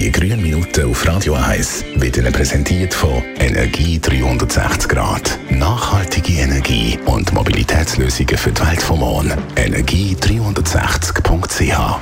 Die grünen Minuten auf Radio 1 werden präsentiert von Energie 360 Grad. Nachhaltige Energie und Mobilitätslösungen für die Welt vom Morgen. Energie360.ch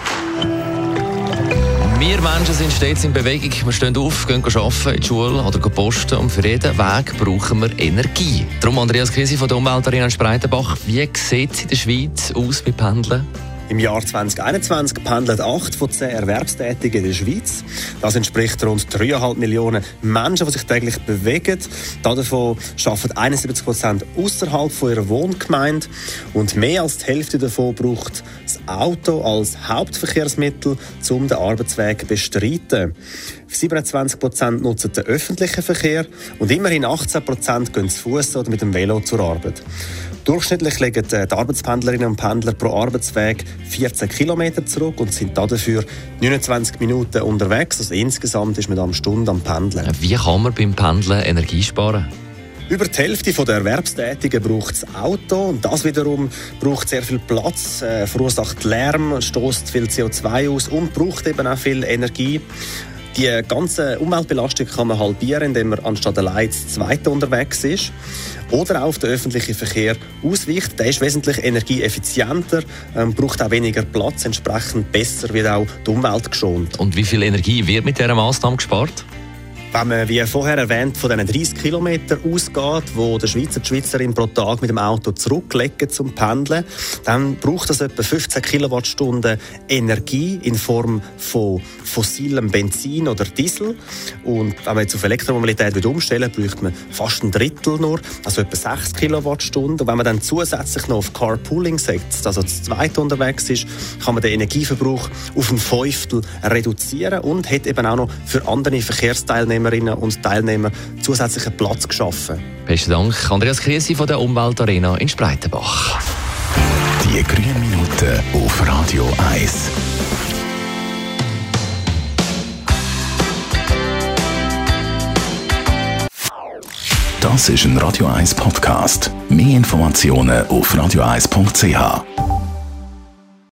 wir Menschen sind stets in Bewegung. Wir stehen auf, gehen arbeiten, in die Schule oder posten. Und für jeden Weg brauchen wir Energie. Darum Andreas Krise von der Umweltarena Spreitenbach. Wie sieht es in der Schweiz aus bei Pendeln? Im Jahr 2021 pendeln 8 von 10 Erwerbstätigen in der Schweiz. Das entspricht rund 3,5 Millionen Menschen, die sich täglich bewegen. Davon arbeiten 71 Prozent außerhalb ihrer Wohngemeinde. Und mehr als die Hälfte davon braucht das Auto als Hauptverkehrsmittel, um den Arbeitsweg zu bestreiten. 27 Prozent nutzen den öffentlichen Verkehr und immerhin 18 Prozent gehen zu Fuß oder mit dem Velo zur Arbeit. Durchschnittlich legen die Arbeitspendlerinnen und Pendler pro Arbeitsweg 14 Kilometer zurück und sind dafür 29 Minuten unterwegs. Also insgesamt ist man am Stunde am Pendeln. Wie kann man beim Pendeln Energie sparen? Über die Hälfte der Erwerbstätigen braucht das Auto und das wiederum braucht sehr viel Platz, äh, verursacht Lärm, stößt viel CO2 aus und braucht eben auch viel Energie. Die ganze Umweltbelastung kann man halbieren, indem man anstatt allein das zweite unterwegs ist oder auch auf den öffentlichen Verkehr ausweicht. Der ist wesentlich energieeffizienter, ähm, braucht auch weniger Platz, entsprechend besser wird auch die Umwelt geschont. Und wie viel Energie wird mit dieser Maßnahme gespart? Wenn man, wie vorher erwähnt, von diesen 30 Kilometern ausgeht, wo der Schweizer die Schweizerin pro Tag mit dem Auto zurücklegen zum Pendeln, dann braucht das etwa 15 Kilowattstunden Energie in Form von fossilem Benzin oder Diesel. Und wenn man jetzt auf Elektromobilität umstellen braucht man fast ein Drittel nur, also etwa 6 Kilowattstunden. Und wenn man dann zusätzlich noch auf Carpooling setzt, also das zweite unterwegs ist, kann man den Energieverbrauch auf ein Fünftel reduzieren und hat eben auch noch für andere Verkehrsteilnehmer Teilnehmerinnen und Teilnehmer zusätzlichen Platz geschaffen. Besten Dank, Andreas Kriesi von der Umweltarena in Spreitenbach. Die grünen Minuten auf Radio 1. Das ist ein Radio 1 Podcast. Mehr Informationen auf radio1.ch.